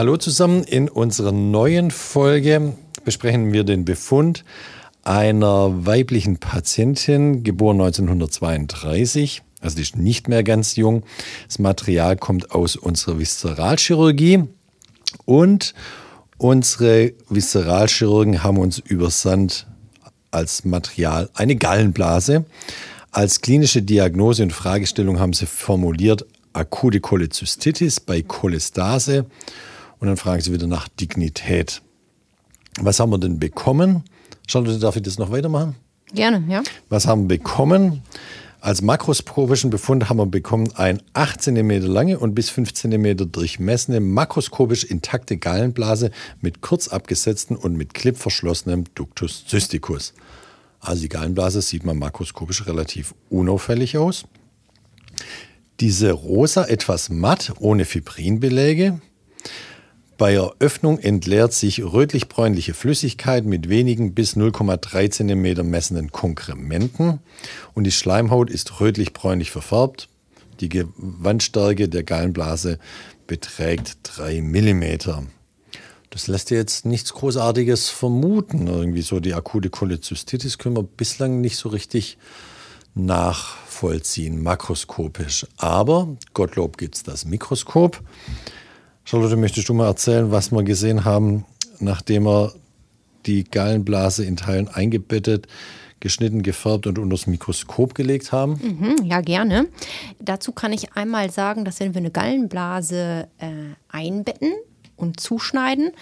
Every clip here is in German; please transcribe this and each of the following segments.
Hallo zusammen, in unserer neuen Folge besprechen wir den Befund einer weiblichen Patientin, geboren 1932. Also die ist nicht mehr ganz jung. Das Material kommt aus unserer Viszeralchirurgie und unsere Viszeralchirurgen haben uns übersandt als Material eine Gallenblase. Als klinische Diagnose und Fragestellung haben sie formuliert akute Cholezystitis bei Cholestase und dann fragen sie wieder nach Dignität. Was haben wir denn bekommen? Charlotte, darf ich das noch weitermachen? Gerne, ja. Was haben wir bekommen? Als makroskopischen Befund haben wir bekommen ein 8 cm lange und bis 5 cm durchmessene makroskopisch intakte Gallenblase mit kurz abgesetzten und mit Clip verschlossenem Ductus cysticus. Also die Gallenblase sieht man makroskopisch relativ unauffällig aus. Diese rosa, etwas matt, ohne Fibrinbeläge. Bei Eröffnung entleert sich rötlich-bräunliche Flüssigkeit mit wenigen bis 0,3 cm messenden Konkrementen und die Schleimhaut ist rötlich-bräunlich verfärbt. Die Gewandstärke der Gallenblase beträgt 3 mm. Das lässt jetzt nichts Großartiges vermuten. Irgendwie so die akute Cholezystitis können wir bislang nicht so richtig nachvollziehen, makroskopisch. Aber Gottlob gibt es das Mikroskop. Charlotte, möchtest du mal erzählen, was wir gesehen haben, nachdem wir die Gallenblase in Teilen eingebettet, geschnitten, gefärbt und unter das Mikroskop gelegt haben? Mhm, ja, gerne. Dazu kann ich einmal sagen, dass wenn wir eine Gallenblase äh, einbetten, und zuschneiden.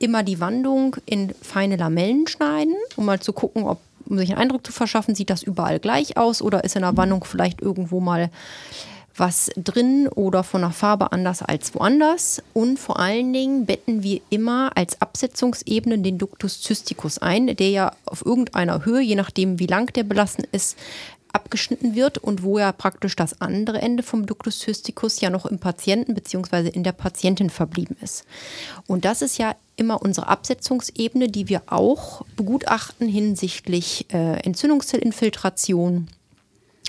Immer die Wandung in feine Lamellen schneiden, um mal zu gucken, ob, um sich einen Eindruck zu verschaffen, sieht das überall gleich aus oder ist in der Wandung vielleicht irgendwo mal was drin oder von der Farbe anders als woanders. Und vor allen Dingen betten wir immer als Absetzungsebene den Ductus cysticus ein, der ja auf irgendeiner Höhe, je nachdem wie lang der belassen ist, abgeschnitten wird und wo ja praktisch das andere Ende vom Ductus cysticus ja noch im Patienten bzw. in der Patientin verblieben ist. Und das ist ja immer unsere Absetzungsebene, die wir auch begutachten hinsichtlich äh, Entzündungszellinfiltration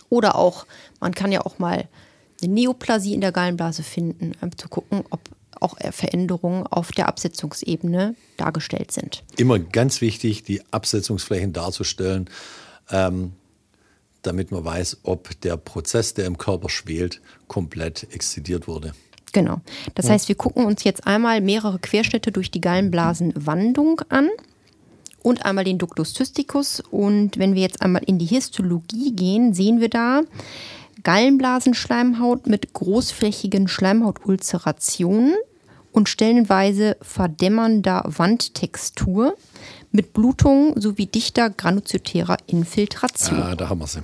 oder auch, man kann ja auch mal eine Neoplasie in der Gallenblase finden, um zu gucken, ob auch Veränderungen auf der Absetzungsebene dargestellt sind. Immer ganz wichtig, die Absetzungsflächen darzustellen. Ähm, damit man weiß, ob der Prozess, der im Körper schwelt, komplett exzidiert wurde. Genau. Das ja. heißt, wir gucken uns jetzt einmal mehrere Querschnitte durch die Gallenblasenwandung an und einmal den Ductus cysticus. Und wenn wir jetzt einmal in die Histologie gehen, sehen wir da Gallenblasenschleimhaut mit großflächigen Schleimhautulzerationen und stellenweise verdämmernder Wandtextur mit Blutung sowie dichter granulozytärer Infiltration. Ah, da haben wir sie.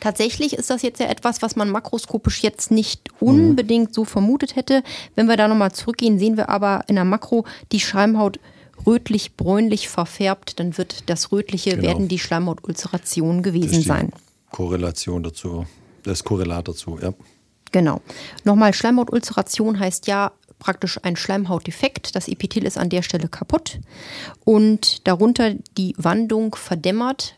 Tatsächlich ist das jetzt ja etwas, was man makroskopisch jetzt nicht unbedingt so vermutet hätte. Wenn wir da nochmal zurückgehen, sehen wir aber in der Makro die Schleimhaut rötlich-bräunlich verfärbt. Dann wird das Rötliche, genau. werden die Schleimhautulzerationen gewesen sein. Korrelation dazu, das Korrelat dazu, ja. Genau. Nochmal, Schleimhautulzeration heißt ja praktisch ein Schleimhautdefekt. Das Epithel ist an der Stelle kaputt und darunter die Wandung verdämmert,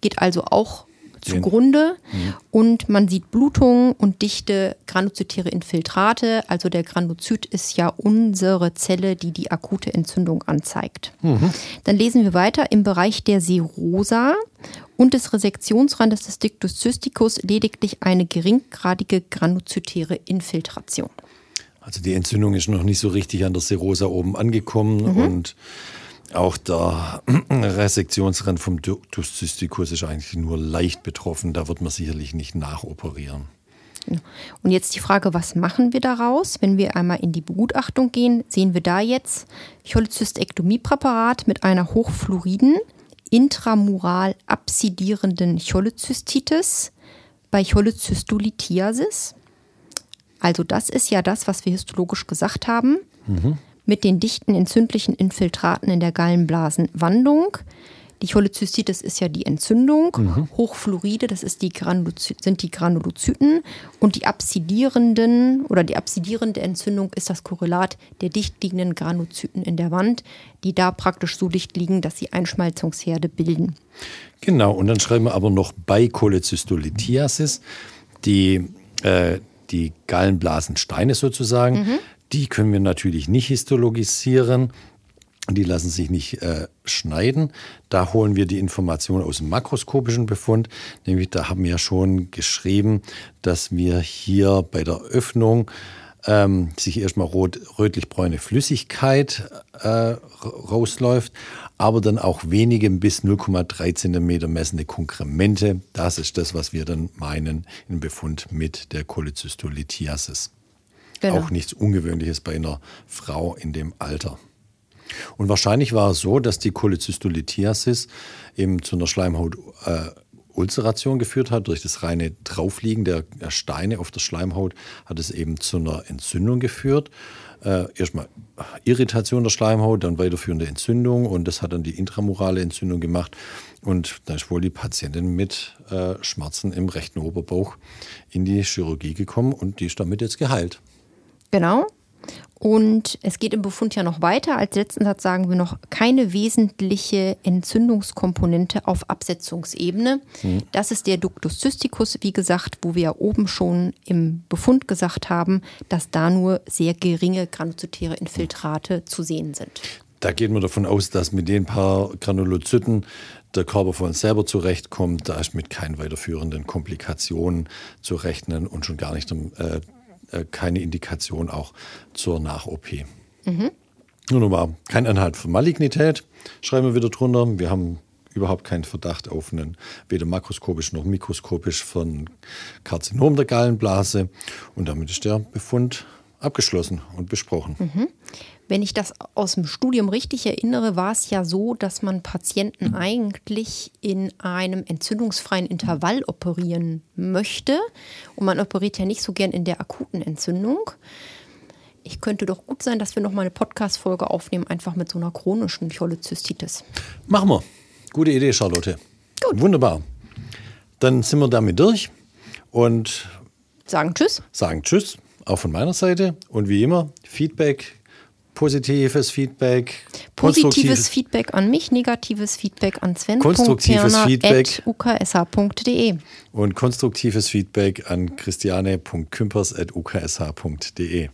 geht also auch zugrunde mhm. und man sieht Blutung und dichte granulozytäre Infiltrate. Also der Granulozyt ist ja unsere Zelle, die die akute Entzündung anzeigt. Mhm. Dann lesen wir weiter im Bereich der Serosa und des Resektionsrandes des Dictus cysticus lediglich eine geringgradige granulozytäre Infiltration. Also die Entzündung ist noch nicht so richtig an der Serosa oben angekommen mhm. und auch der Resektionsrand vom Ductus cysticus ist eigentlich nur leicht betroffen. Da wird man sicherlich nicht nachoperieren. Und jetzt die Frage, was machen wir daraus? Wenn wir einmal in die Begutachtung gehen, sehen wir da jetzt Cholecystektomiepräparat mit einer hochfluoriden, intramural absidierenden Cholezystitis bei Cholecystolithiasis. Also das ist ja das, was wir histologisch gesagt haben, mhm. mit den dichten entzündlichen Infiltraten in der Gallenblasenwandung. Die Cholezystitis ist ja die Entzündung. Mhm. Hochfluoride, das ist die sind die Granulozyten. Und die absidierenden oder die absidierende Entzündung ist das Korrelat der dicht liegenden Granulozyten in der Wand, die da praktisch so dicht liegen, dass sie Einschmalzungsherde bilden. Genau, und dann schreiben wir aber noch bei Cholecystolithiasis die, äh, die Gallenblasensteine sozusagen. Mhm. Die können wir natürlich nicht histologisieren. Die lassen sich nicht äh, schneiden. Da holen wir die Information aus dem makroskopischen Befund. Nämlich, da haben wir ja schon geschrieben, dass wir hier bei der Öffnung ähm, sich erstmal rot, rötlich-bräune Flüssigkeit äh, rausläuft, aber dann auch wenige bis 0,3 cm messende Konkremente. Das ist das, was wir dann meinen im Befund mit der Cholecystolithiasis. Genau. Auch nichts Ungewöhnliches bei einer Frau in dem Alter. Und wahrscheinlich war es so, dass die Cholecystolithiasis eben zu einer Schleimhautulceration äh, geführt hat. Durch das reine Draufliegen der Steine auf der Schleimhaut hat es eben zu einer Entzündung geführt. Äh, erstmal Irritation der Schleimhaut, dann weiterführende Entzündung und das hat dann die intramurale Entzündung gemacht. Und dann ist wohl die Patientin mit äh, Schmerzen im rechten Oberbauch in die Chirurgie gekommen und die ist damit jetzt geheilt. Genau. Und es geht im Befund ja noch weiter. Als letzten Satz sagen wir noch keine wesentliche Entzündungskomponente auf Absetzungsebene. Mhm. Das ist der Ductus cysticus, wie gesagt, wo wir ja oben schon im Befund gesagt haben, dass da nur sehr geringe granulozytäre Infiltrate mhm. zu sehen sind. Da geht man davon aus, dass mit den paar Granulozyten der Körper von selber zurechtkommt. Da ist mit keinen weiterführenden Komplikationen zu rechnen und schon gar nicht äh, keine Indikation auch zur Nach-OP. Mhm. Nur nochmal, kein Anhalt von Malignität, schreiben wir wieder drunter. Wir haben überhaupt keinen Verdacht auf einen, weder makroskopisch noch mikroskopisch von Karzinom der Gallenblase. Und damit ist der Befund abgeschlossen und besprochen. Mhm. Wenn ich das aus dem Studium richtig erinnere, war es ja so, dass man Patienten eigentlich in einem entzündungsfreien Intervall operieren möchte. Und man operiert ja nicht so gern in der akuten Entzündung. Ich könnte doch gut sein, dass wir noch mal eine Podcast-Folge aufnehmen, einfach mit so einer chronischen Cholezystitis. Machen wir. Gute Idee, Charlotte. Gut. Wunderbar. Dann sind wir damit durch und sagen Tschüss. Sagen Tschüss, auch von meiner Seite. Und wie immer, Feedback positives Feedback. Positives Feedback an mich, negatives Feedback an Sven. Konstruktives Feedback. uksh.de. Und konstruktives Feedback an christiane.kümpers.uksh.de.